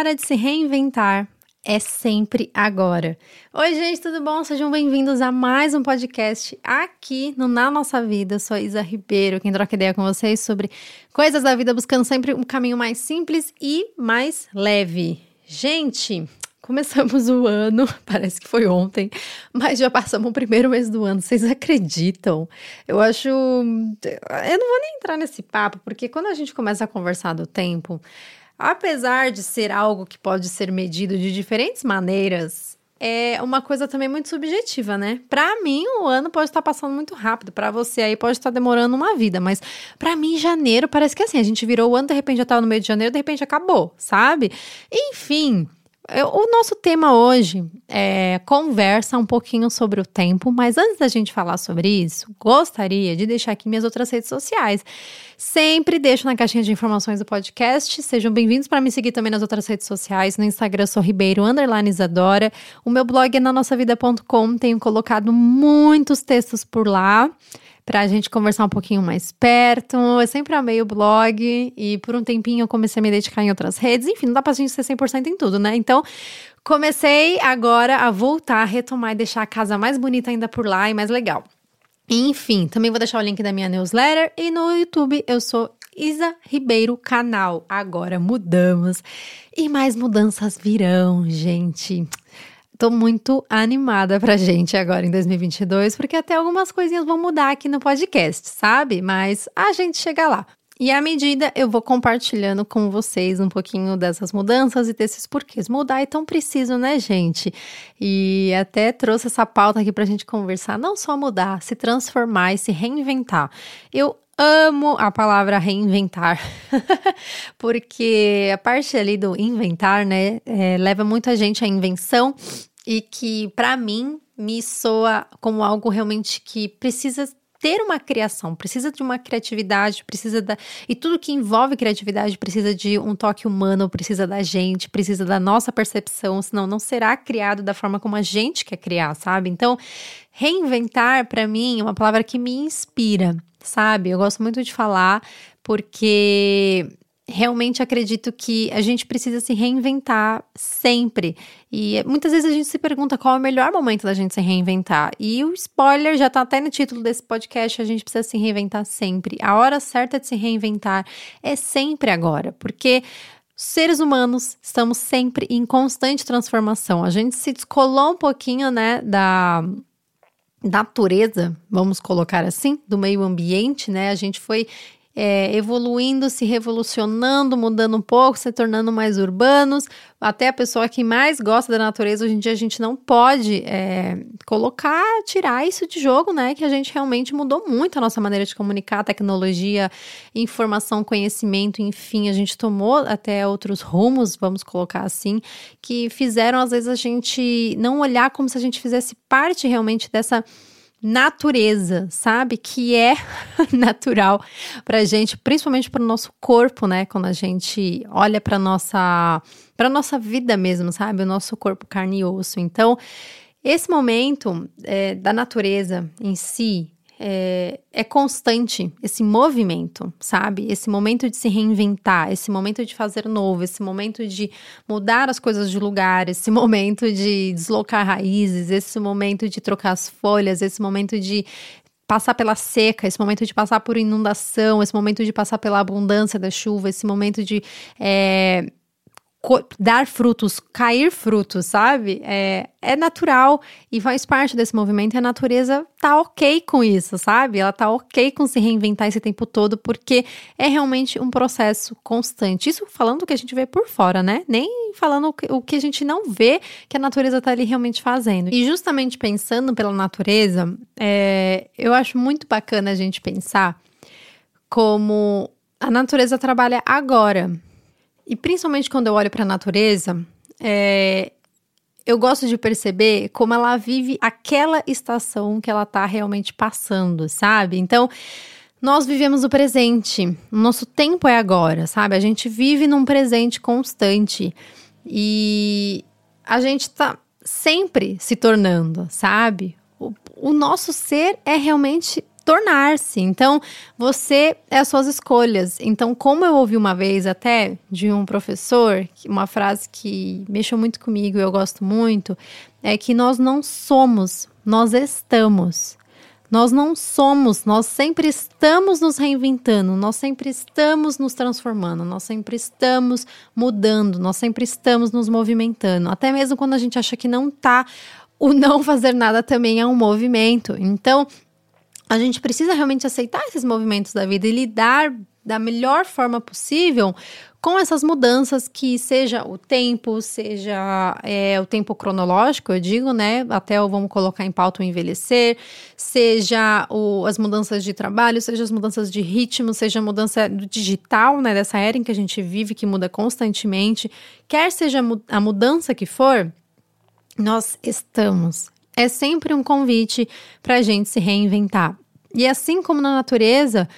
hora de se reinventar é sempre agora. Oi, gente, tudo bom? Sejam bem-vindos a mais um podcast aqui no Na Nossa Vida. Eu sou a Isa Ribeiro, quem troca ideia com vocês sobre coisas da vida, buscando sempre um caminho mais simples e mais leve. Gente, começamos o ano, parece que foi ontem, mas já passamos o primeiro mês do ano. Vocês acreditam? Eu acho. Eu não vou nem entrar nesse papo, porque quando a gente começa a conversar do tempo. Apesar de ser algo que pode ser medido de diferentes maneiras, é uma coisa também muito subjetiva, né? Para mim, o ano pode estar passando muito rápido, para você aí pode estar demorando uma vida, mas para mim, janeiro parece que é assim, a gente virou o ano, de repente já tava no meio de janeiro, de repente acabou, sabe? Enfim, o nosso tema hoje é conversa um pouquinho sobre o tempo, mas antes da gente falar sobre isso, gostaria de deixar aqui minhas outras redes sociais. Sempre deixo na caixinha de informações do podcast. Sejam bem-vindos para me seguir também nas outras redes sociais. No Instagram sou Ribeiro Isadora. O meu blog é na nossavida.com. Tenho colocado muitos textos por lá para a gente conversar um pouquinho mais perto. Eu sempre amei o blog e por um tempinho eu comecei a me dedicar em outras redes. Enfim, não dá pra gente ser 100% em tudo, né? Então, comecei agora a voltar, a retomar e deixar a casa mais bonita ainda por lá e mais legal. Enfim, também vou deixar o link da minha newsletter e no YouTube eu sou Isa Ribeiro Canal. Agora mudamos e mais mudanças virão, gente. Tô muito animada pra gente agora em 2022, porque até algumas coisinhas vão mudar aqui no podcast, sabe? Mas a gente chega lá. E à medida eu vou compartilhando com vocês um pouquinho dessas mudanças e desses porquês. Mudar é tão preciso, né, gente? E até trouxe essa pauta aqui pra gente conversar. Não só mudar, se transformar e se reinventar. Eu amo a palavra reinventar, porque a parte ali do inventar, né, é, leva muita gente à invenção e que para mim me soa como algo realmente que precisa ter uma criação, precisa de uma criatividade, precisa da. E tudo que envolve criatividade precisa de um toque humano, precisa da gente, precisa da nossa percepção, senão não será criado da forma como a gente quer criar, sabe? Então, reinventar, para mim, é uma palavra que me inspira, sabe? Eu gosto muito de falar, porque realmente acredito que a gente precisa se reinventar sempre. E muitas vezes a gente se pergunta qual é o melhor momento da gente se reinventar. E o spoiler já tá até no título desse podcast, a gente precisa se reinventar sempre. A hora certa de se reinventar é sempre agora, porque seres humanos estamos sempre em constante transformação. A gente se descolou um pouquinho, né, da natureza, vamos colocar assim, do meio ambiente, né? A gente foi é, evoluindo, se revolucionando, mudando um pouco, se tornando mais urbanos. Até a pessoa que mais gosta da natureza, hoje em dia a gente não pode é, colocar, tirar isso de jogo, né? Que a gente realmente mudou muito a nossa maneira de comunicar, tecnologia, informação, conhecimento, enfim, a gente tomou até outros rumos, vamos colocar assim, que fizeram às vezes a gente não olhar como se a gente fizesse parte realmente dessa natureza, sabe? Que é natural pra gente, principalmente para o nosso corpo, né? Quando a gente olha para nossa para nossa vida mesmo, sabe? O nosso corpo carne e osso. Então, esse momento é, da natureza em si, é, é, constante esse movimento, sabe? Esse momento de se reinventar, esse momento de fazer novo, esse momento de mudar as coisas de lugar, esse momento de deslocar raízes, esse momento de trocar as folhas, esse momento de passar pela seca, esse momento de passar por inundação, esse momento de passar pela abundância da chuva, esse momento de é, dar frutos, cair frutos, sabe? É, é natural e faz parte desse movimento e a natureza tá ok com isso, sabe? Ela tá ok com se reinventar esse tempo todo porque é realmente um processo constante. Isso falando o que a gente vê por fora, né? Nem falando o que a gente não vê que a natureza tá ali realmente fazendo. E justamente pensando pela natureza, é, eu acho muito bacana a gente pensar como a natureza trabalha agora e principalmente quando eu olho para a natureza, é, eu gosto de perceber como ela vive aquela estação que ela está realmente passando, sabe? Então, nós vivemos o presente, o nosso tempo é agora, sabe? A gente vive num presente constante e a gente está sempre se tornando, sabe? O, o nosso ser é realmente tornar-se. Então, você é as suas escolhas. Então, como eu ouvi uma vez até de um professor, uma frase que mexeu muito comigo e eu gosto muito, é que nós não somos, nós estamos. Nós não somos, nós sempre estamos nos reinventando, nós sempre estamos nos transformando, nós sempre estamos mudando, nós sempre estamos nos movimentando. Até mesmo quando a gente acha que não tá, o não fazer nada também é um movimento. Então, a gente precisa realmente aceitar esses movimentos da vida e lidar da melhor forma possível com essas mudanças que seja o tempo, seja é, o tempo cronológico, eu digo, né? Até vamos colocar em pauta o envelhecer, seja o, as mudanças de trabalho, seja as mudanças de ritmo, seja a mudança do digital, né? Dessa era em que a gente vive, que muda constantemente, quer seja a mudança que for, nós estamos. É sempre um convite para a gente se reinventar. E assim como na natureza,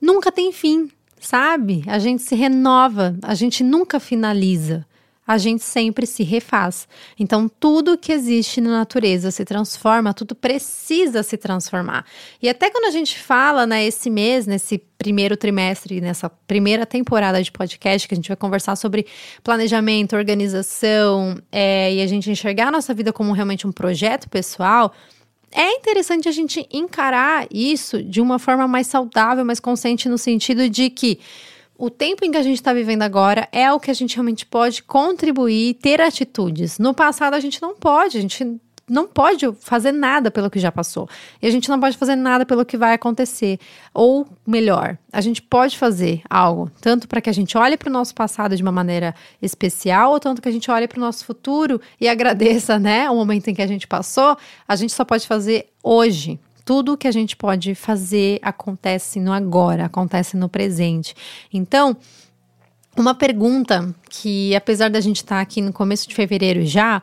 nunca tem fim sabe? A gente se renova, a gente nunca finaliza. A gente sempre se refaz. Então, tudo que existe na natureza se transforma, tudo precisa se transformar. E até quando a gente fala, né, esse mês, nesse primeiro trimestre, nessa primeira temporada de podcast, que a gente vai conversar sobre planejamento, organização, é, e a gente enxergar a nossa vida como realmente um projeto pessoal, é interessante a gente encarar isso de uma forma mais saudável, mais consciente, no sentido de que o tempo em que a gente está vivendo agora é o que a gente realmente pode contribuir, ter atitudes. No passado a gente não pode, a gente não pode fazer nada pelo que já passou. E a gente não pode fazer nada pelo que vai acontecer. Ou melhor, a gente pode fazer algo, tanto para que a gente olhe para o nosso passado de uma maneira especial, ou tanto que a gente olhe para o nosso futuro e agradeça, né, o momento em que a gente passou. A gente só pode fazer hoje. Tudo que a gente pode fazer acontece no agora, acontece no presente. Então, uma pergunta que, apesar da gente estar tá aqui no começo de fevereiro já,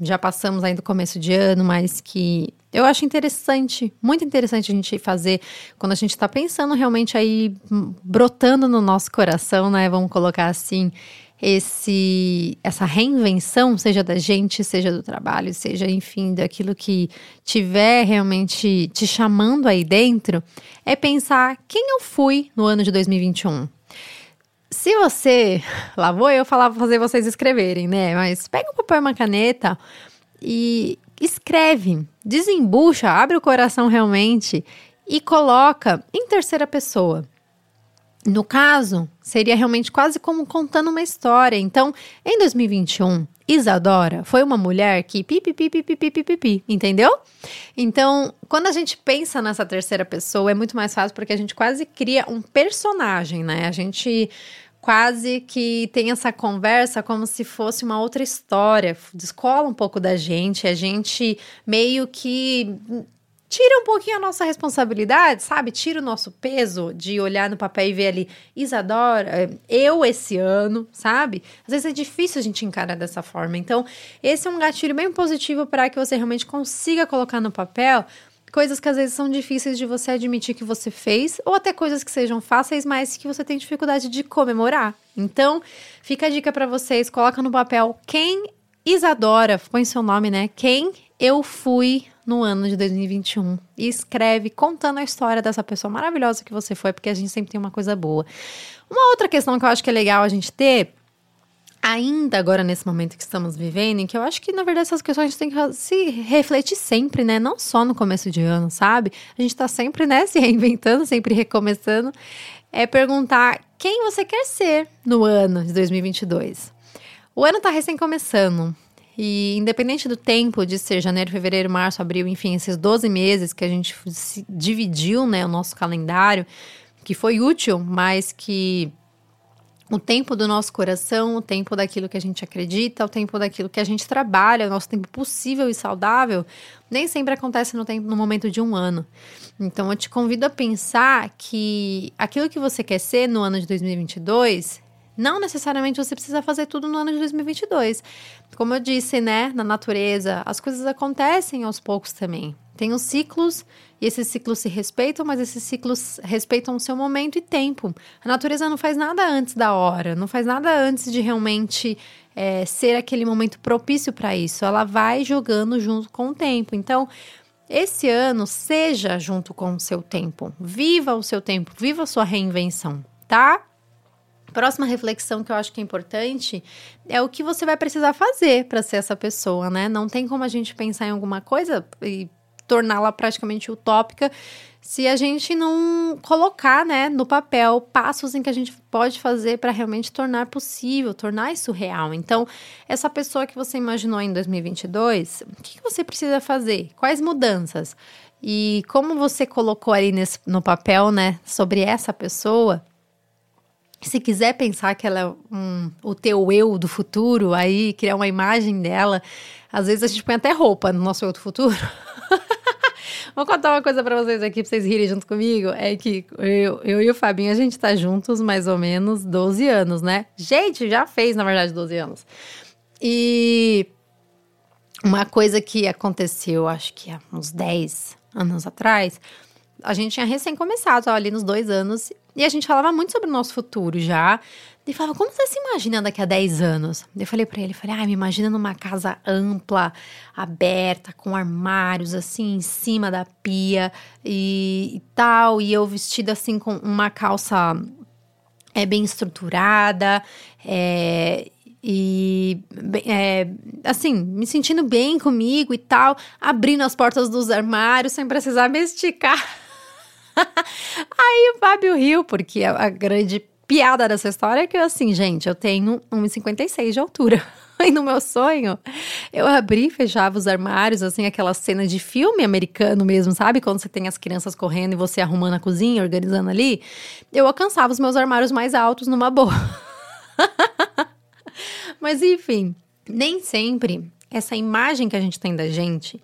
já passamos ainda o começo de ano, mas que eu acho interessante, muito interessante a gente fazer quando a gente está pensando realmente aí brotando no nosso coração, né? Vamos colocar assim, esse essa reinvenção, seja da gente, seja do trabalho, seja enfim daquilo que tiver realmente te chamando aí dentro, é pensar quem eu fui no ano de 2021. Se você. Lá vou eu falar fazer vocês escreverem, né? Mas pega um papel e uma caneta e escreve, desembucha, abre o coração realmente e coloca em terceira pessoa. No caso, seria realmente quase como contando uma história. Então, em 2021, Isadora foi uma mulher que pipi, pipi, pipi, pipi, pipi, entendeu? Então, quando a gente pensa nessa terceira pessoa, é muito mais fácil porque a gente quase cria um personagem, né? A gente quase que tem essa conversa como se fosse uma outra história, descola um pouco da gente, a gente meio que tira um pouquinho a nossa responsabilidade, sabe? Tira o nosso peso de olhar no papel e ver ali, Isadora, eu esse ano, sabe? Às vezes é difícil a gente encarar dessa forma. Então, esse é um gatilho bem positivo para que você realmente consiga colocar no papel coisas que às vezes são difíceis de você admitir que você fez, ou até coisas que sejam fáceis, mas que você tem dificuldade de comemorar. Então, fica a dica para vocês, coloca no papel quem Isadora, põe seu nome, né? Quem eu fui no ano de 2021 e escreve contando a história dessa pessoa maravilhosa que você foi, porque a gente sempre tem uma coisa boa. Uma outra questão que eu acho que é legal a gente ter ainda agora nesse momento que estamos vivendo, em que eu acho que na verdade essas questões a gente tem que se refletir sempre, né? Não só no começo de ano, sabe? A gente tá sempre, né, se reinventando, sempre recomeçando. É perguntar quem você quer ser no ano de 2022. O ano tá recém começando. E independente do tempo de ser janeiro, fevereiro, março, abril, enfim, esses 12 meses que a gente dividiu, né, o nosso calendário, que foi útil, mas que o tempo do nosso coração, o tempo daquilo que a gente acredita, o tempo daquilo que a gente trabalha, o nosso tempo possível e saudável, nem sempre acontece no, tempo, no momento de um ano. Então, eu te convido a pensar que aquilo que você quer ser no ano de 2022 não necessariamente você precisa fazer tudo no ano de 2022. Como eu disse, né, na natureza, as coisas acontecem aos poucos também. Tem os ciclos e esses ciclos se respeitam, mas esses ciclos respeitam o seu momento e tempo. A natureza não faz nada antes da hora, não faz nada antes de realmente é, ser aquele momento propício para isso. Ela vai jogando junto com o tempo. Então, esse ano seja junto com o seu tempo. Viva o seu tempo, viva a sua reinvenção, tá? Próxima reflexão que eu acho que é importante é o que você vai precisar fazer para ser essa pessoa, né? Não tem como a gente pensar em alguma coisa e torná-la praticamente utópica se a gente não colocar, né, no papel passos em que a gente pode fazer para realmente tornar possível, tornar isso real. Então, essa pessoa que você imaginou em 2022, o que, você precisa fazer? Quais mudanças? E como você colocou ali nesse, no papel, né, sobre essa pessoa, se quiser pensar que ela é um, o teu eu do futuro, aí criar uma imagem dela, às vezes a gente põe até roupa no nosso eu do futuro. Vou contar uma coisa para vocês aqui, pra vocês rirem junto comigo. É que eu, eu e o Fabinho, a gente tá juntos mais ou menos 12 anos, né? Gente, já fez, na verdade, 12 anos. E uma coisa que aconteceu, acho que há uns 10 anos atrás, a gente tinha recém começado, ali nos dois anos, e a gente falava muito sobre o nosso futuro já. Ele falava, como você se imagina daqui a 10 anos? Eu falei para ele, falei, ah, me imagina numa casa ampla, aberta, com armários assim em cima da pia e, e tal, e eu vestida assim com uma calça é bem estruturada, é, e é, assim, me sentindo bem comigo e tal, abrindo as portas dos armários sem precisar me esticar. Aí o Fábio riu, porque a, grande piada dessa história é que, assim, gente, eu tenho 1,56 de altura. E no meu sonho, eu abri e fechava os armários, assim, aquela cena de filme americano mesmo, sabe? Quando você tem as crianças correndo e você arrumando a cozinha, organizando ali. Eu alcançava os meus armários mais altos numa boa. Mas enfim, nem sempre essa imagem que a gente tem da gente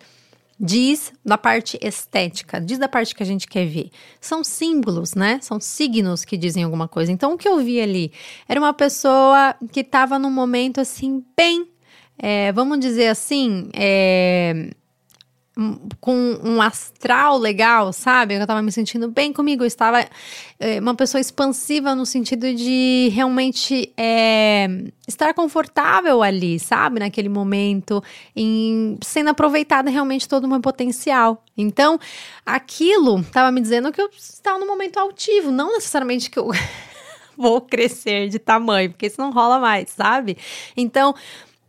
diz da parte estética, diz da parte que a gente quer ver. São símbolos, né? São signos que dizem alguma coisa. Então, o que eu vi ali era uma pessoa que estava num momento assim, bem, é, vamos dizer assim, é, com um astral legal, sabe? Eu estava me sentindo bem comigo. Eu estava é, uma pessoa expansiva no sentido de realmente é, estar confortável ali, sabe? Naquele momento, em, sendo aproveitada realmente todo o meu potencial. Então, aquilo estava me dizendo que eu estava num momento altivo, não necessariamente que eu. vou crescer de tamanho, porque isso não rola mais, sabe? Então,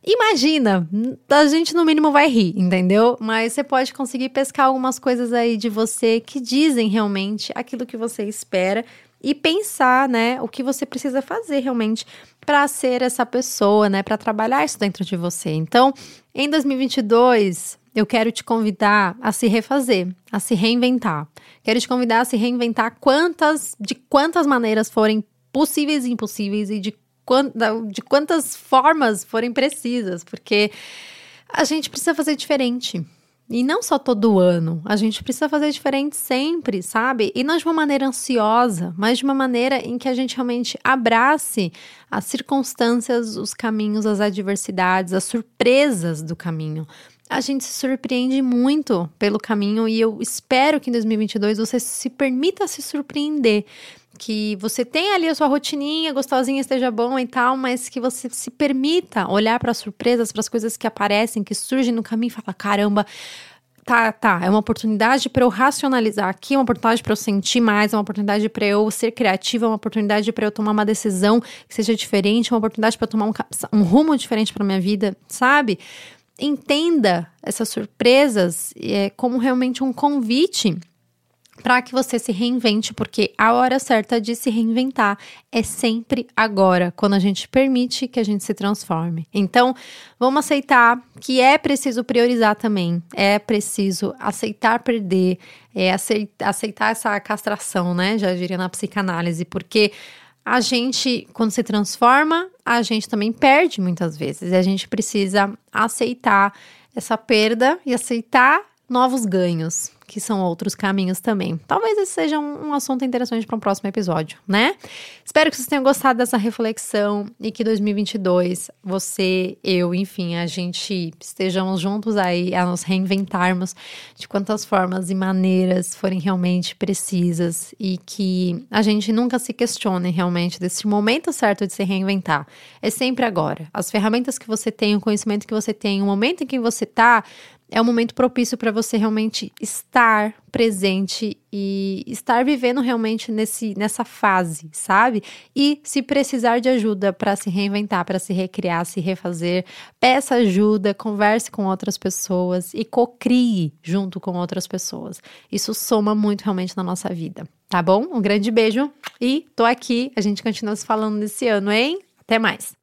Imagina, a gente no mínimo vai rir, entendeu? Mas você pode conseguir pescar algumas coisas aí de você que dizem realmente aquilo que você espera e pensar, né, o que você precisa fazer realmente para ser essa pessoa, né, para trabalhar isso dentro de você. Então, em 2022, eu quero te convidar a se refazer, a se reinventar. Quero te convidar a se reinventar quantas de quantas maneiras forem possíveis e impossíveis e de de quantas formas forem precisas, porque a gente precisa fazer diferente. E não só todo ano, a gente precisa fazer diferente sempre, sabe? E não de uma maneira ansiosa, mas de uma maneira em que a gente realmente abrace as circunstâncias, os caminhos, as adversidades, as surpresas do caminho. A gente se surpreende muito pelo caminho e eu espero que em 2022 você se permita se surpreender que você tenha ali a sua rotininha gostosinha, esteja bom e tal, mas que você se permita olhar para as surpresas, para as coisas que aparecem, que surgem no caminho e falar: caramba, tá, tá, é uma oportunidade para eu racionalizar aqui, é uma oportunidade para eu sentir mais, é uma oportunidade para eu ser criativa, é uma oportunidade para eu tomar uma decisão que seja diferente, é uma oportunidade para tomar um, um rumo diferente para minha vida, sabe? Entenda essas surpresas é, como realmente um convite para que você se reinvente, porque a hora certa de se reinventar é sempre agora, quando a gente permite que a gente se transforme. Então, vamos aceitar que é preciso priorizar também, é preciso aceitar perder, é aceitar, aceitar essa castração, né? Já diria na psicanálise, porque a gente, quando se transforma, a gente também perde muitas vezes. E a gente precisa aceitar essa perda e aceitar novos ganhos que são outros caminhos também. Talvez esse seja um, um assunto interessante para um próximo episódio, né? Espero que vocês tenham gostado dessa reflexão e que 2022 você, eu, enfim, a gente estejamos juntos aí a nos reinventarmos de quantas formas e maneiras forem realmente precisas e que a gente nunca se questione realmente desse momento certo de se reinventar. É sempre agora. As ferramentas que você tem, o conhecimento que você tem, o momento em que você está é um momento propício para você realmente estar presente e estar vivendo realmente nesse, nessa fase, sabe? E se precisar de ajuda para se reinventar, para se recriar, se refazer, peça ajuda, converse com outras pessoas e cocrie junto com outras pessoas. Isso soma muito realmente na nossa vida, tá bom? Um grande beijo e tô aqui, a gente continua se falando nesse ano, hein? Até mais!